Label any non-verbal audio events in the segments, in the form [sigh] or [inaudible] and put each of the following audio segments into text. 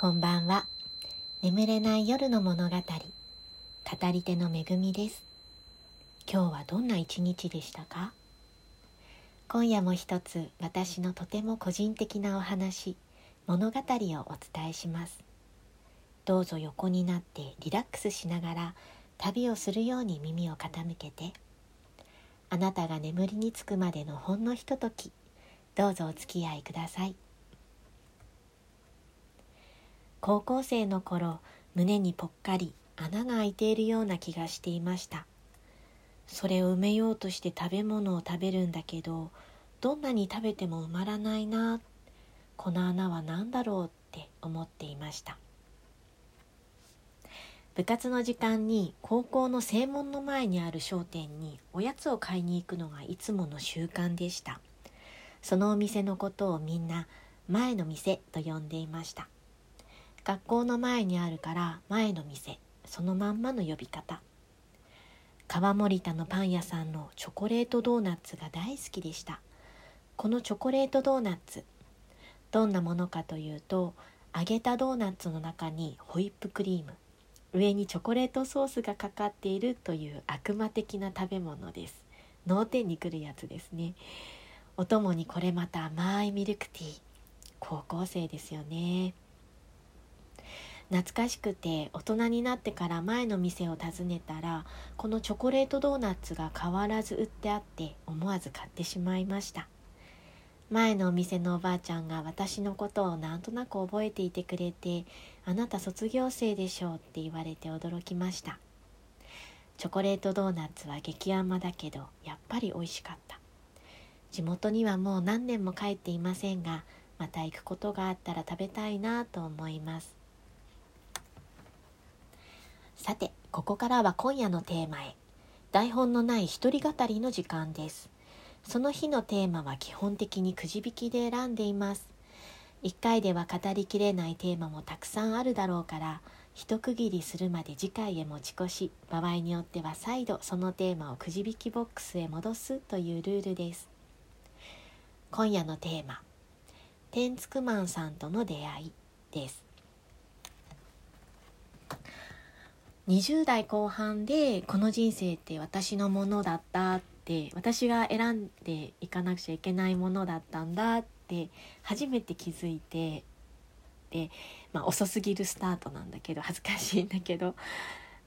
こんばんは。眠れない夜の物語、語り手のめぐみです。今日はどんな一日でしたか？今夜も一つ私のとても個人的なお話、物語をお伝えします。どうぞ横になってリラックスしながら旅をするように耳を傾けて、あなたが眠りにつくまでのほんのひととき、どうぞお付き合いください。高校生の頃胸にぽっかり穴が開いているような気がしていました。それを埋めようとして食べ物を食べるんだけどどんなに食べても埋まらないなこの穴は何だろうって思っていました。部活の時間に高校の正門の前にある商店におやつを買いに行くのがいつもの習慣でした。そのお店のことをみんな前の店と呼んでいました。学校の前にあるから前の店そのまんまの呼び方。川森田のパン屋さんのチョコレートドーナツが大好きでした。このチョコレートドーナツどんなものかというと揚げたドーナツの中にホイップクリーム上にチョコレートソースがかかっているという悪魔的な食べ物です。脳天にくるやつですね。お供にこれまた甘いミルクティー。高校生ですよね。懐かしくて大人になってから前の店を訪ねたらこのチョコレートドーナツが変わらず売ってあって思わず買ってしまいました。前のお店のおばあちゃんが私のことをなんとなく覚えていてくれて「あなた卒業生でしょう」って言われて驚きました。チョコレートドーナツは激甘だけどやっぱり美味しかった。地元にはもう何年も帰っていませんがまた行くことがあったら食べたいなと思います。さてここからは今夜のテーマへ。台本のない一人語りの時間です。その日のテーマは基本的にくじ引きで選んでいます。1回では語りきれないテーマもたくさんあるだろうから一区切りするまで次回へ持ち越し場合によっては再度そのテーマをくじ引きボックスへ戻すというルールです。今夜のテーマ「天竺マンさんとの出会い」です。20代後半でこの人生って私のものだったって私が選んでいかなくちゃいけないものだったんだって初めて気づいてで、まあ、遅すぎるスタートなんだけど [laughs] 恥ずかしいんだけど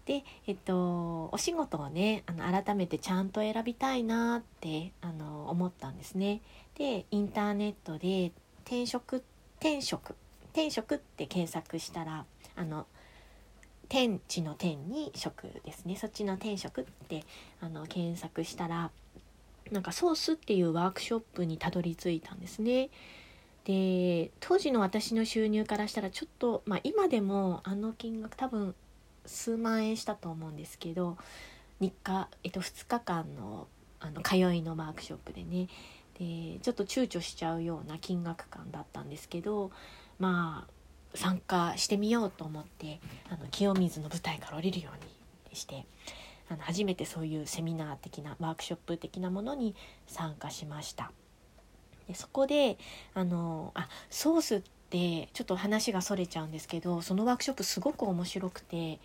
で、えっと、お仕事をねあの改めてちゃんと選びたいなってあの思ったんですね。でインターネットで転職転職転職って検索したらあの天地の天に食ですねそっちの天職ってあの検索したらなんかソースっていうワークショップにたどり着いたんですね。で当時の私の収入からしたらちょっと、まあ、今でもあの金額多分数万円したと思うんですけど日課、えっと、2日間のあの通いのワークショップでねでちょっと躊躇しちゃうような金額感だったんですけどまあ参加してみようと思ってあの清水の舞台から降りるようにしてあの初めてそういうセミナー的なワークショップ的なものに参加しました。でそこであのあソースってちょっと話がそれちゃうんですけどそのワークショップすごく面白くて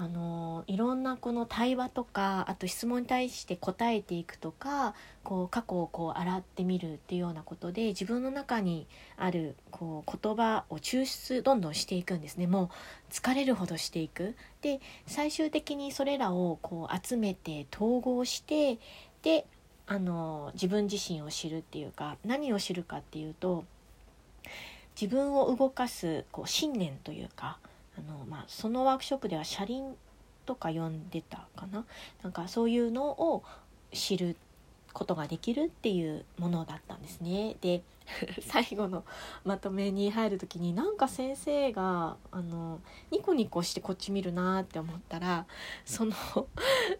あのいろんなこの対話とかあと質問に対して答えていくとかこう過去をこう洗ってみるっていうようなことで自分の中にあるこう言葉を抽出どんどんしていくんですねもう疲れるほどしていく。で最終的にそれらをこう集めて統合してであの自分自身を知るっていうか何を知るかっていうと自分を動かすこう信念というかあの、まあ、そのワークショップでは車輪とか呼んでたかな？なんかそういうのを知ることができるっていうものだったんですね。で [laughs] 最後のまとめに入る時になんか先生があのニコニコしてこっち見るなって思ったらその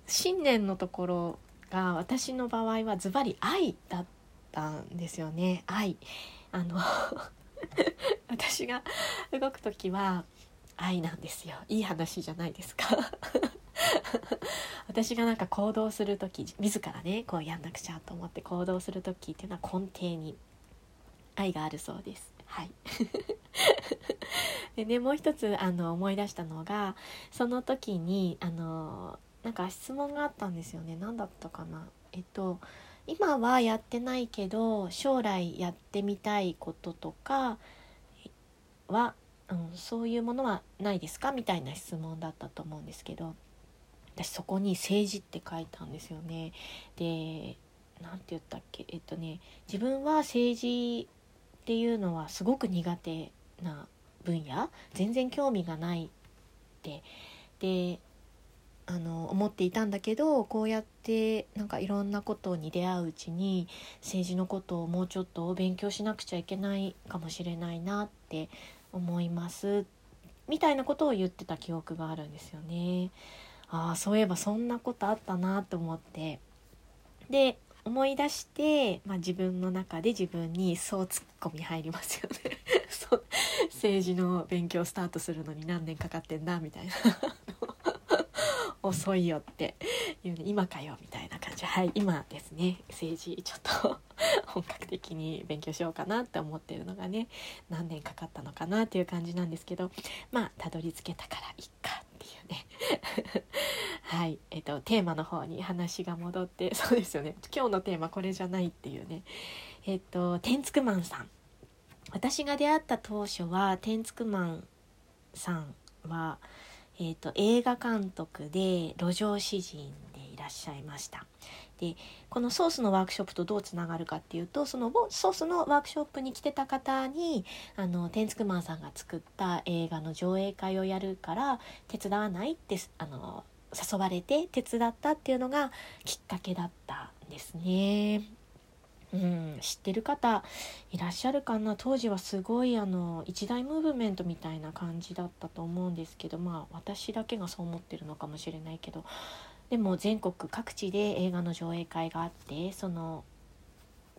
信念のところが私の場合はズバリ愛だったんですよね愛。あの [laughs] 私が動く時は愛なんですよ。いい話じゃないですか。[laughs] 私がなんか行動する時自らねこうやんなくちゃと思って行動する時っていうのは根底に愛があるそうです。はい。[laughs] でねもう一つあの思い出したのがその時にあのなんか質問があったんですよね。何だったかな。えっと今はやってないけど将来やってみたいこととかは、うん、そういうものはないですか？みたいな質問だったと思うんですけど。私そこに「政治」って書いたんですよね。で何て言ったっけ？えっとね自分は政治っていうのはすごく苦手な分野。全然興味がないって。であの思っていたんだけどこうやってなんかいろんなことに出会ううちに政治のことをもうちょっと勉強しなくちゃいけないかもしれないなって思いますみたいなことを言ってた記憶があるんですよね。ああそういえばそんなことあったなと思って。で思い出して、まあ、自分の中で自分にそうツッコミ入りますよね。[laughs] そう政治の勉強スタートするのに何年かかってんだみたいな。[laughs] 遅いよっていうね。今かよみたいな感じ。はい今ですね。政治ちょっと。本格的に勉強しようかなって思ってるのがね何年かかったのかなっていう感じなんですけどまあたどり着けたからいっかっていうね。[laughs] はい。えっ、とテーマの方に話が戻ってそうですよね。今日のテーマこれじゃないっていうね。えっ、とテンツクマンさん。私が出会った当初はテンツクマンさんはえーと、映画監督で路上詩人っしゃいましたでこのソースのワークショップとどうつながるかっていうとそのソースのワークショップに来てた方にあのテンツクマンさんが作った映画の上映会をやるから手伝わないってあの誘われて手伝ったっていうのがきっかけだったんですね。うん、知ってる方いらっしゃるかな？当時はすごいあの一大ムーブメントみたいな感じだったと思うんですけどまあ私だけがそう思ってるのかもしれないけどでも全国各地で映画の上映会があってその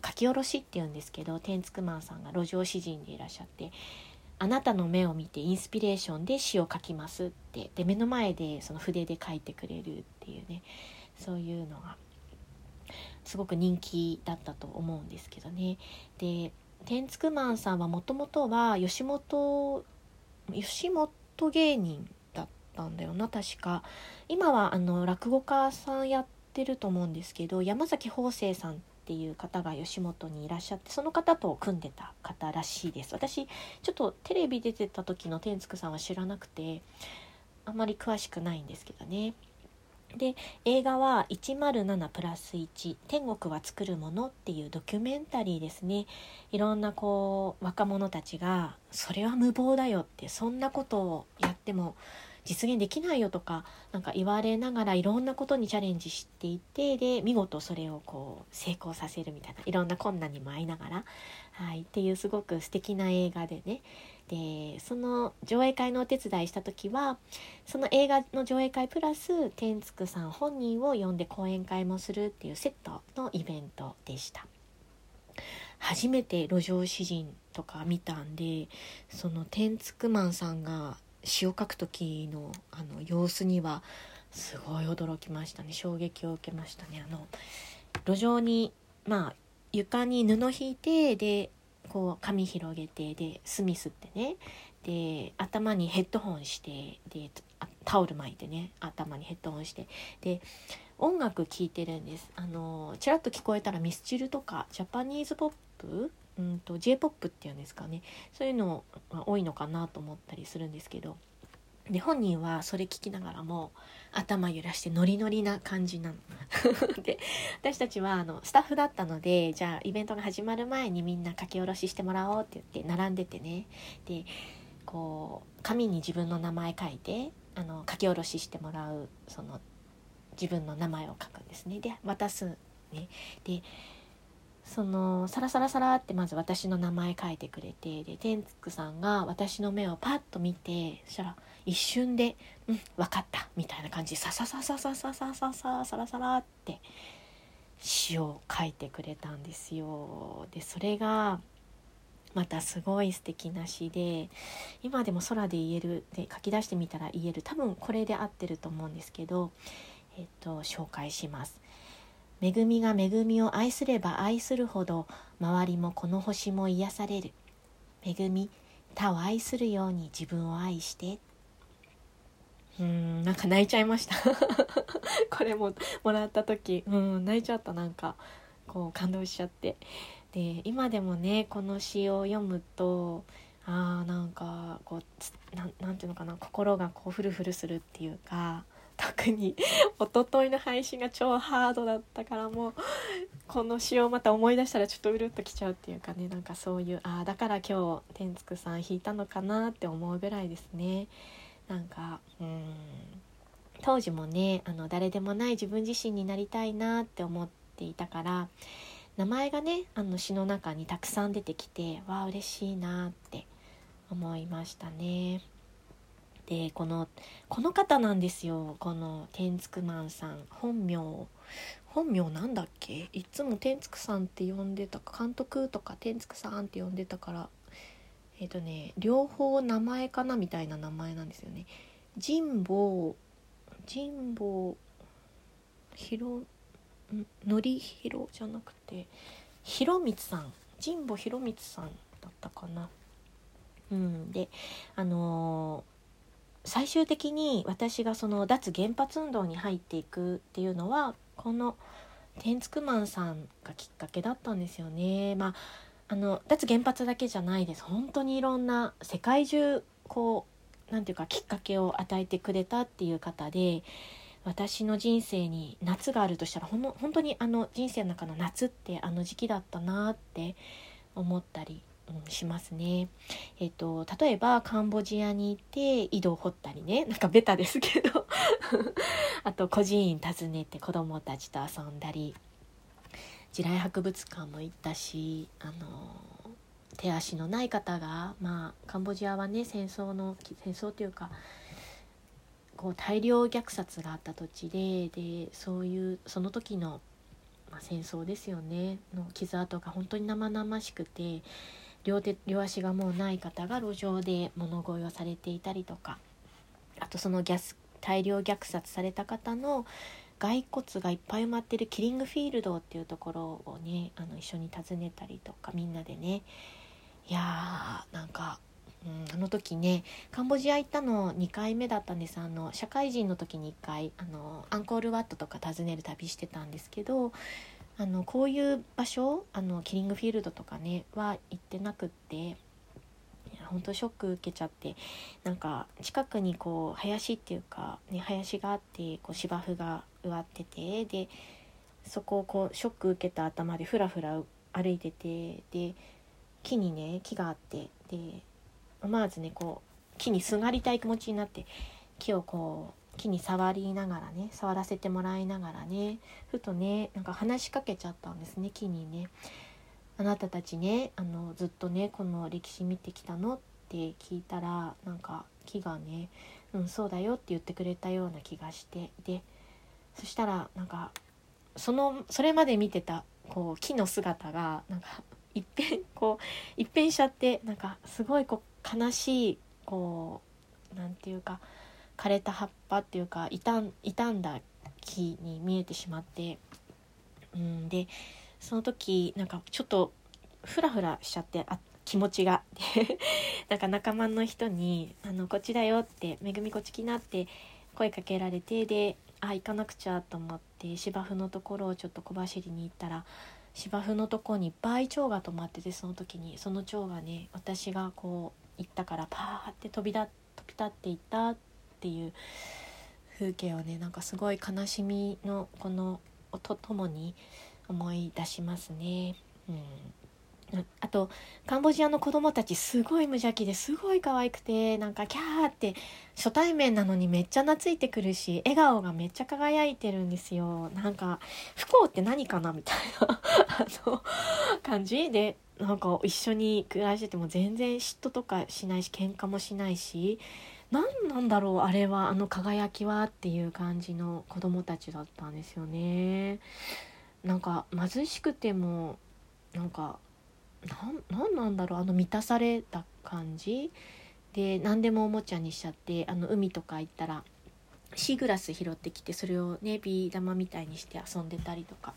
書き下ろしっていうんですけどテンツクマンさんが路上詩人でいらっしゃってあなたの目を見てインスピレーションで詩を書きますってで目の前でその筆で書いてくれるっていうねそういうのがすごく人気だったと思うんですけどね。でテンツクマンさんはもともとは吉本吉本芸人ったんだよな確か。今はあの落語家さんやってると思うんですけど山崎邦生さんっていう方が吉本にいらっしゃってその方と組んでた方らしいです。私ちょっとテレビ出てた時の天竺さんは知らなくてあまり詳しくないんですけどね。で映画は107プラス1天国は作るものっていうドキュメンタリーですね。いろんなこう若者たちがそれは無謀だよってそんなことをやっても実現できないよとかなんか言われながらいろんなことにチャレンジしていてで見事それをこう成功させるみたいないろんな困難にも遭いながら、はい、っていうすごく素敵な映画でねでその上映会のお手伝いした時はその映画の上映会プラス天竺さん本人を呼んで講演会もするっていうセットのイベントでした。初めて路上詩人とか見たんでその天竺マンさんが詩を書く時のあの様子にはすごい驚きましたね。衝撃を受けましたね。あの路上にまあ床に布引いてでこう髪広げてで墨吸ってね。で頭にヘッドホンしてでタオル巻いてね。頭にヘッドホンして。で音楽聴いてるんです。あのちらっと聞こえたらミスチルとかジャパニーズポップうんと J−POP っていうんですかね。そういうのが多いのかなと思ったりするんですけど。で本人はそれ聞きながらも頭揺らしてノリノリな感じなの。[laughs] で私たちはあのスタッフだったのでじゃあイベントが始まる前にみんな書き下ろししてもらおうって言って並んでてね。でこう紙に自分の名前書いてあの書き下ろししてもらうその自分の名前を書くんですね。で渡すね。でそのサラサラサラってまず私の名前書いてくれてで天竺さんが私の目をパッと見てそしたら一瞬で「うん分かった」みたいな感じでササササササササササラサラって詩を書いてくれたんですよ。でそれがまたすごい素敵な詩で今でも空で言えるで書き出してみたら言える多分これで合ってると思うんですけど、えっと、紹介します。恵みが恵みを愛すれば愛するほど周りもこの星も癒される。恵み他を愛するように自分を愛して。うんなんか泣いちゃいました。[laughs] これももらった時。うん泣いちゃったなんか。こう感動しちゃって。で今でもねこの詩を読むとあーなんかこうななんていうのかな心がこうフルフルするっていうか特に一昨日の配信が超ハードだったからもうこの詩をまた思い出したらちょっとうるっときちゃうっていうかねなんかそういうああだから今日天竺さん弾いたのかなって思うぐらいですね。なんかうん当時もねあの誰でもない自分自身になりたいなって思っていたから名前がねあの詩の中にたくさん出てきてわあ嬉しいなって思いましたね。でこのこの方なんですよ。この天竺マンさん。本名本名なんだっけ？いつも天竺さんって呼んでた監督とか天竺さんって呼んでたから。えっ、ー、とね両方名前かなみたいな名前なんですよね。神保神保ひろのりひろじゃなくてひろみつさん。神保ひろみつさんだったかな。うん。であのー、最終的に私がその脱原発運動に入っていくっていうのはこの天竺マンさんがきっかけだったんですよね。まああの脱原発だけじゃないです本当にいろんな世界中こう何て言うかきっかけを与えてくれたっていう方で私の人生に夏があるとしたらほん本当にあの人生の中の夏ってあの時期だったなって思ったり、うん、しますね。えっ、と例えばカンボジアに行って井戸を掘ったりね。[laughs] なんかベタですけど。[laughs] あと孤児院訪ねて子どもたちと遊んだり。地雷博物館も行ったしあの手足のない方がまあカンボジアはね戦争の戦争というかこう大量虐殺があった土地ででそういうその時の、まあ、戦争ですよね。の傷跡が本当に生々しくて両手両足がもうない方が路上で物乞いをされていたりとか。あとそのギャス大量虐殺された方の骸骨がいっぱい埋まってるキリングフィールドっていうところをねあの一緒に訪ねたりとかみんなでね。いやーなんか、うん、あの時ねカンボジア行ったの2回目だったんです。あの社会人の時に1回あのアンコールワットとか訪ねる旅してたんですけどあのこういう場所あのキリングフィールドとかねは行ってなくって本当ショック受けちゃってなんか近くにこう林っていうか、ね、林があってこう芝生が植わっててでそこをこうショック受けた頭でふらふら歩いててで木にね木があってで思わずねこう木にすがりたい気持ちになって木をこう木に触りながらね触らせてもらいながらねふとねなんか話しかけちゃったんですね木にね。あなたたちねあのずっとねこの歴史見てきたのって聞いたらなんか木がね「うんそうだよ」って言ってくれたような気がしてでそしたらなんかそのそれまで見てたこう木の姿がなんか一変こう一変しちゃってなんかすごいこう悲しいこうなんていうか枯れた葉っぱっていうか傷ん傷んだ木に見えてしまってうんでその時なんかちょっとフラフラしちゃってあ気持ちが。[laughs] なんか仲間の人に「あのこっちだよ」って「めぐみこっち来な」って声かけられてであ行かなくちゃと思って芝生のところをちょっと小走りに行ったら芝生のとこにいっぱい蝶が止まっててその時に。その蝶がね私がこう行ったからパーって飛びだ飛び立っていったってっていう風景をねなんかすごい悲しみのこの音ともに思い出しますね。うん。あとカンボジアの子供たちすごい無邪気ですごい可愛くてなんかキャーって初対面なのにめっちゃ懐いてくるし笑顔がめっちゃ輝いてるんですよ。なんか不幸って何かなみたいなあの感じ？でなんか一緒に暮らしてても全然嫉妬とかしないし喧嘩もしないし何なんだろうあれはあの輝きはっていう感じの子供たちだったんですよね。なんか貧しくてもなんかなんなんだろうあの満たされた感じ？で何でもおもちゃにしちゃってあの海とか行ったらシーグラス拾ってきてそれをねビー玉みたいにして遊んでたりとか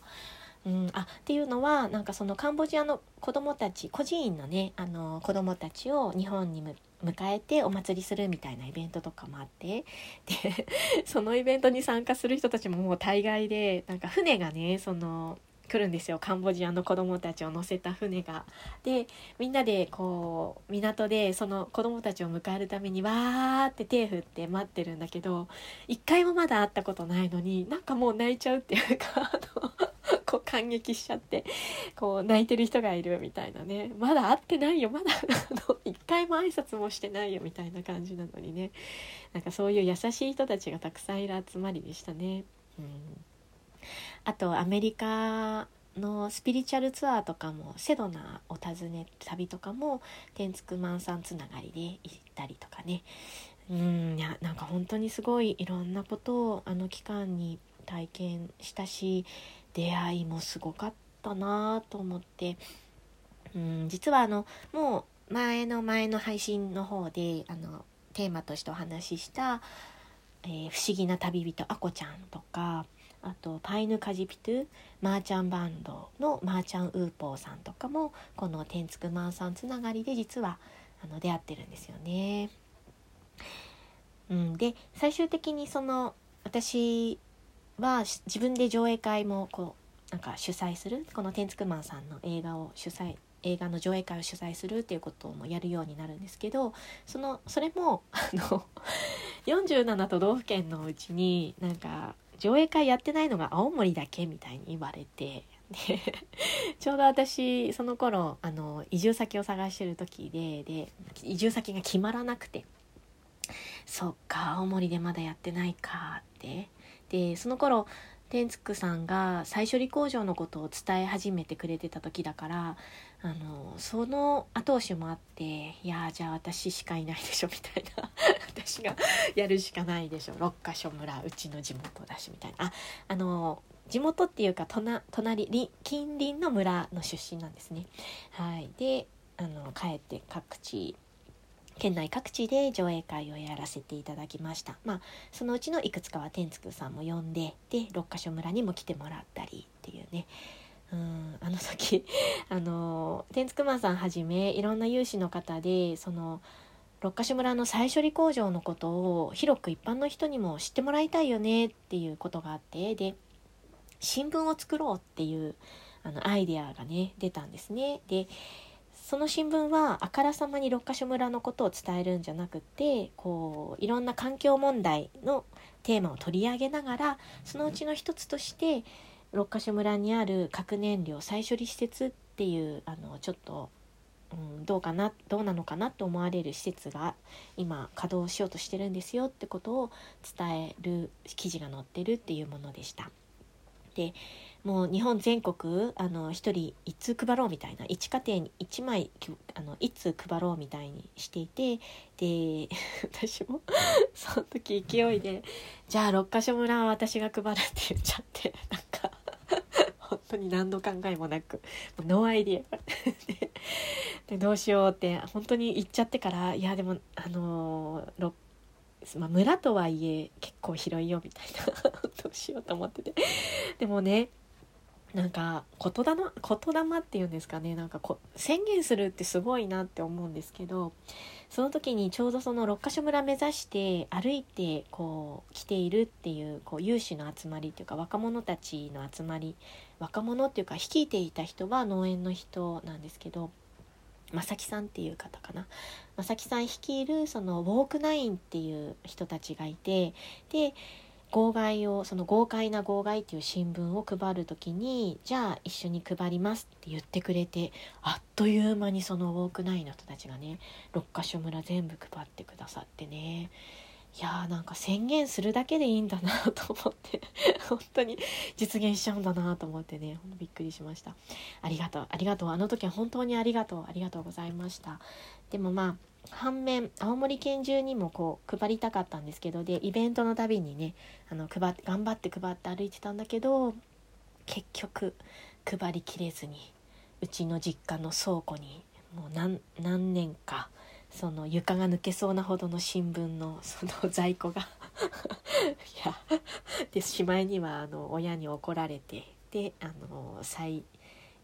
うん、あっていうのはなんかそのカンボジアの子どもたち孤児院のねあの子どもたちを日本に迎えてお祭りするみたいなイベントとかもあってでそのイベントに参加する人たちももう大概でなんか船がねその来るんですよ。カンボジアの子供たちを乗せた船が。でみんなでこう港でその子供たちを迎えるためにわーって手振って待ってるんだけど一回もまだ会ったことないのになんかもう泣いちゃうっていうかあの [laughs] こう感激しちゃってこう泣いてる人がいるみたいなね。まだ会ってないよまだ。あの一回も挨拶もしてないよみたいな感じなのにね。なんかそういう優しい人たちがたくさんいる集まりでしたね。うん。あとアメリカのスピリチュアルツアーとかもセドナを訪ね旅とかも天竺マンさんつながりで行ったりとかね。うんいやなんか本当にすごいいろんなことをあの期間に体験したし出会いもすごかったなと思って。うん実はあのもう前の前の配信の方であのテーマとしてお話しした、えー、不思議な旅人あこちゃんとかあとパイヌカジピトゥマーチャンバンドのマーチャンウーポーさんとかもこのてんつくマンさんつながりで実はあの出会ってるんですよね。うん、で最終的にその私は自分で上映会もこうなんか主催するこの天竺マンさんの映画を主催映画の上映会を主催するっていうこともやるようになるんですけどそのそれもあの [laughs] 47都道府県のうちになんか上映会やってないのが青森だけみたいに言われてで [laughs] ちょうど私その頃あの移住先を探してる時でで移住先が決まらなくてそっか青森でまだやってないかって。でその頃天竺さんが再処理工場のことを伝え始めてくれてた時だからあのその後押しもあっていやじゃあ私しかいないでしょみたいな。[laughs] 私がやるしかないでしょ。六ヶ所村うちの地元だしみたいな。ああの地元っていうか隣近隣の村の出身なんですね。はい、であの帰って各地県内各地で上映会をやらせていただきましたまあそのうちのいくつかは天竺さんも呼んでで六ヶ所村にも来てもらったりっていうねうんあの時 [laughs] あの天竺マンさんはじめいろんな有志の方でその六ヶ所村の再処理工場のことを広く一般の人にも知ってもらいたいよねっていうことがあってで新聞を作ろうっていうあのアイデアがね出たんですね。でその新聞はあからさまに六ヶ所村のことを伝えるんじゃなくてこういろんな環境問題のテーマを取り上げながらそのうちの一つとして六ヶ所村にある核燃料再処理施設っていうあのちょっと、うん、どうかなどうなのかなと思われる施設が今稼働しようとしてるんですよってことを伝える記事が載ってるっていうものでした。でもう日本全国あの1人1通配ろうみたいな1家庭に1枚あの1通配ろうみたいにしていてで [laughs] 私もその時勢いで「じゃあ六ヶ所村は私が配る」って言っちゃって [laughs] なんか本当に何の考えもなくもうノーアイディア。[laughs] でどうしようって本当に言っちゃってからいやでもあのーまあ、村とはいえ結構広いよみたいな。どうしようと思ってて。でもねなんか言霊言霊っていうんですかね。なんかこ宣言するってすごいなって思うんですけどその時にちょうどその六ヶ所村目指して歩いてこう来ているっていうこう有志の集まりっていうか若者たちの集まり若者っていうか率いていた人は農園の人なんですけど正木さんっていう方かな。正木さん率いるそのウォークナインっていう人たちがいてで号外をその豪快な号外っていう新聞を配る時にじゃあ一緒に配りますって言ってくれてあっという間にそのウォークナインの人たちがね六ヶ所村全部配ってくださってね。いやーなんか宣言するだけでいいんだなと思って本当に実現しちゃうんだなと思ってねびっくりしました。ありがとうありがとうあの時は本当にありがとうありがとうございました。でもまあ反面青森県中にもこう配りたかったんですけどでイベントのたびにねあの配って頑張って配って歩いてたんだけど結局配りきれずにうちの実家の倉庫にもう何何年かその床が抜けそうなほどの新聞のその在庫が [laughs] いやでしまいにはあの親に怒られてであの再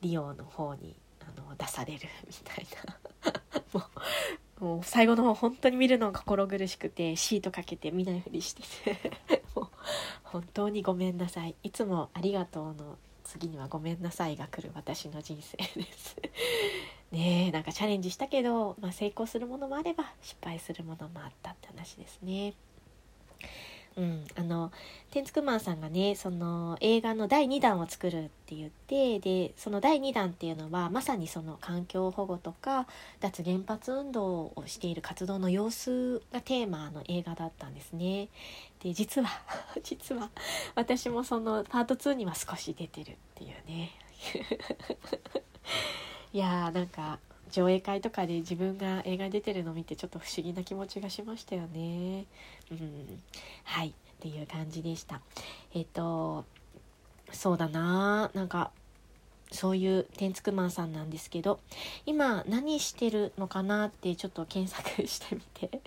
利用の方にあの出されるみたいな。[laughs] もうもう最後の方本当に見るのが心苦しくてシートかけて見ないふりしてて。[laughs] もう本当にごめんなさい。いつもありがとうの次にはごめんなさいが来る私の人生です。[laughs] ねえなんかチャレンジしたけど、まあ、成功するものもあれば失敗するものもあったって話ですね。うん、あのテンツクマンさんがねその映画の第2弾を作るって言ってでその第2弾っていうのはまさにその環境保護とか脱原発運動をしている活動の様子がテーマの映画だったんですね。で実は [laughs] 実は私もそのパート2には少し出てるっていうね。[laughs] いやーなんか上映会とかで自分が映画に出てるのを見てちょっと不思議な気持ちがしましたよね。うん、はいっていう感じでした。えっとそうだななんかそういうテンツクマンさんなんですけど今何してるのかなってちょっと検索してみて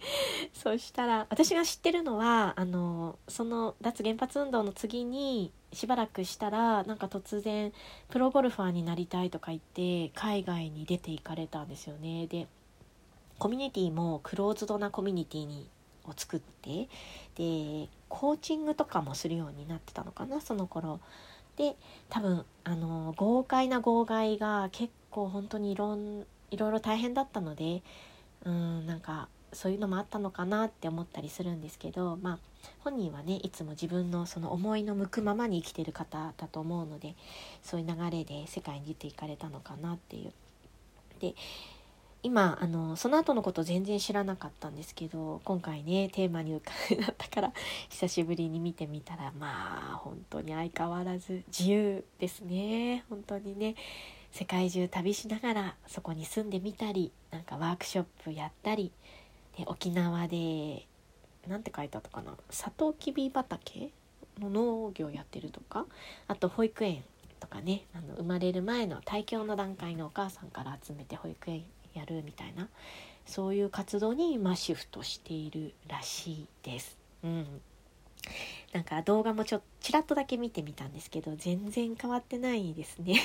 そしたら私が知ってるのはあのその脱原発運動の次にしばらくしたらなんか突然プロゴルファーになりたいとか言って海外に出て行かれたんですよね。でコミュニティもクローズドなコミュニティにを作ってでコーチングとかもするようになってたのかなその頃。で多分あの豪快な号外が結構本当にいろんいろいろ大変だったのでうんなんかそういうのもあったのかなって思ったりするんですけどまあ本人はねいつも自分のその思いの向くままに生きてる方だと思うのでそういう流れで世界に出ていかれたのかなっていう。で今あのその後のこと全然知らなかったんですけど今回ねテーマに浮かべだったから [laughs] 久しぶりに見てみたらまあ本当に相変わらず自由ですね本当にね世界中旅しながらそこに住んでみたりなんかワークショップやったりで沖縄で何て書いてあったかなサトウキビ畑の農業やってるとかあと保育園とかねあの生まれる前の胎教の段階のお母さんから集めて保育園やるみたいなそういう活動に今シフトしているらしいです。うんなんか動画もちょっとちらっとだけ見てみたんですけど全然変わってないですね。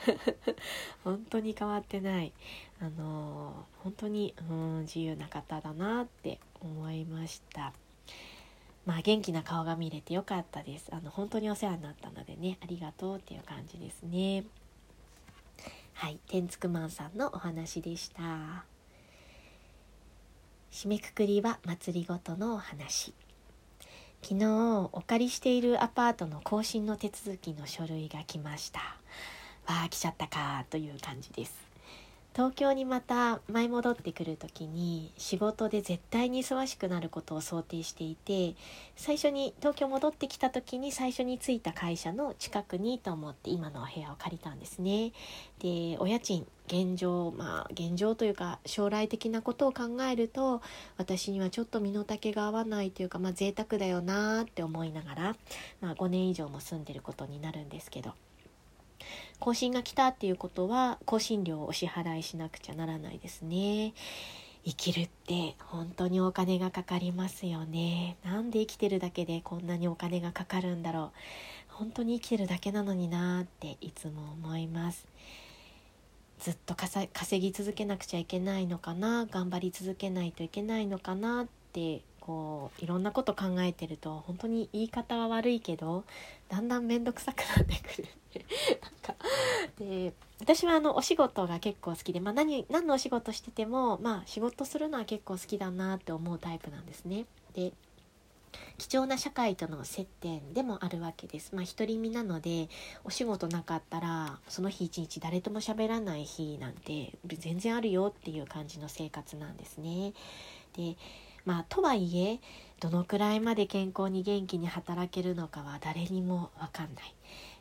[laughs] 本当に変わってない。あの本当に、うん、自由な方だなって思いました。まあ元気な顔が見れてよかったです。あの本当にお世話になったのでねありがとうっていう感じですね。はい天竺マンさんのお話でした。締めくくりは祭りごとのお話。昨日お借りしているアパートの更新の手続きの書類が来ましたわあ来ちゃったかという感じです東京にまた舞い戻ってくる時に仕事で絶対に忙しくなることを想定していて最初に東京戻ってきた時に最初に着いた会社の近くにと思って今のお部屋を借りたんですね。でお家賃現状まあ現状というか将来的なことを考えると私にはちょっと身の丈が合わないというかまあ贅沢だよなって思いながら、まあ、5年以上も住んでることになるんですけど。更新が来たっていうことは更新料をお支払いしなくちゃならないですね。生きるって本当にお金がかかりますよね。なんで生きてるだけでこんなにお金がかかるんだろう。本当に生きてるだけなのになっていつも思います。ずっと稼ぎ続けなくちゃいけないのかな頑張り続けないといけないのかなってこういろんなこと考えてると本当に言い方は悪いけどだんだん面倒くさくなってくる [laughs] なんかで私はあのお仕事が結構好きで、まあ何、何のお仕事してても、まあ、仕事するのは結構好きだなって思うタイプなんですね。で貴重な社会との接点でもあるわけです。まあ独り身なのでお仕事なかったらその日一日誰とも喋らない日なんて全然あるよっていう感じの生活なんですね。でまあとはいえどのくらいまで健康に元気に働けるのかは誰にも分かんない。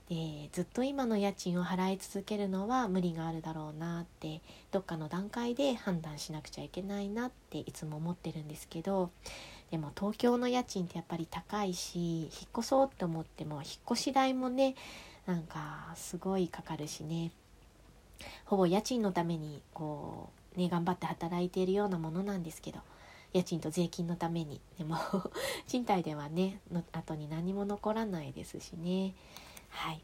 でずっと今の家賃を払い続けるのは無理があるだろうなってどっかの段階で判断しなくちゃいけないなっていつも思ってるんですけどでも東京の家賃ってやっぱり高いし引っ越そうって思っても引っ越し代もねなんかすごいかかるしね。ほぼ家賃のためにこうね頑張って働いているようなものなんですけど家賃と税金のために。でも [laughs] 賃貸ではねの後に何も残らないですしね。はい。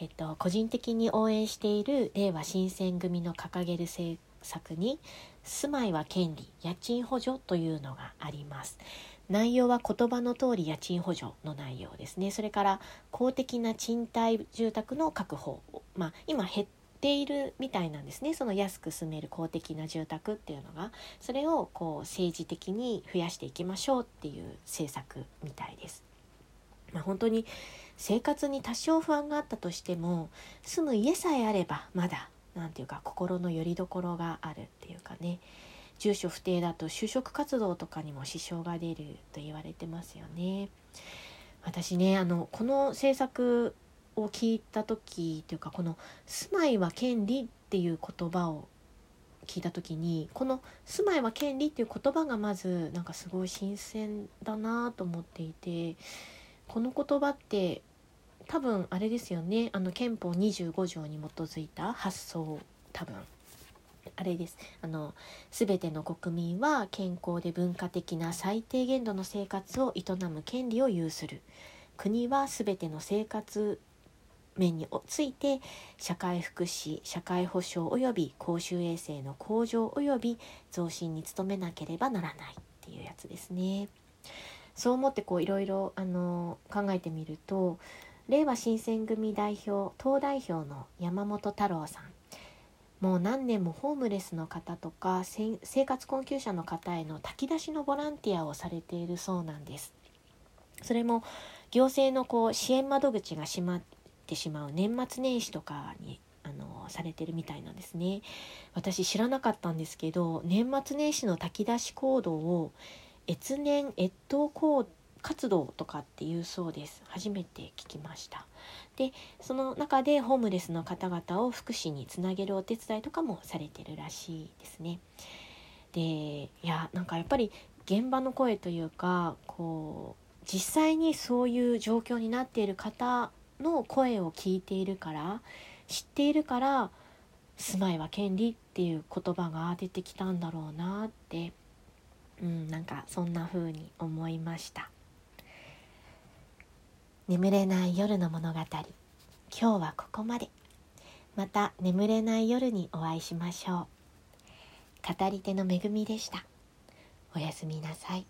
えっと、個人的に応援している令和新選組の掲げる政策に「住まいは権利家賃補助」というのがあります。内容は言葉の通り家賃補助の内容ですね。それから公的な賃貸住宅の確保、まあ、今減っているみたいなんですね。その安く住める公的な住宅っていうのが。それをこう政治的に増やしていきましょうっていう政策みたいです。まあ、本当に生活に多少不安があったとしても住む家さえあればまだ何て言うか心の拠り所があるっていうかね。住所不定だと就職活動とかにも支障が出ると言われてますよね。私ねあのこの政策を聞いた時というかこの「住まいは権利」っていう言葉を聞いた時にこの「住まいは権利」っていう言葉がまずなんかすごい新鮮だなと思っていてこの言葉って多分あれですよねあの憲法25条に基づいた発想多分あれですあの全ての国民は健康で文化的な最低限度の生活を営む権利を有する国は全ての生活面について社会福祉社会保障及び公衆衛生の向上及び増進に努めなければならないっていうやつですね。そう思ってこういろいろあの考えてみると令和新選組代表党代表の山本太郎さんもう何年もホームレスの方とか生活困窮者の方への炊き出しのボランティアをされているそうなんです。それも行政のこう支援窓口が閉まってしまう年末年始とかにあのされてるみたいなんですね。私知らなかったんですけど年末年始の炊き出し行動を越年越冬行活動とかっていうそうです。初めて聞きました。でその中でホームレスの方々を福祉につなげるお手伝いとかもされてるらしいですね。でいやなんかやっぱり現場の声というかこう実際にそういう状況になっている方の声を聞いているから知っているから住まいは権利っていう言葉が出てきたんだろうなってうんなんかそんな風に思いました。眠れない夜の物語。今日はここまで。また眠れない夜にお会いしましょう。語り手の恵みでした。おやすみなさい。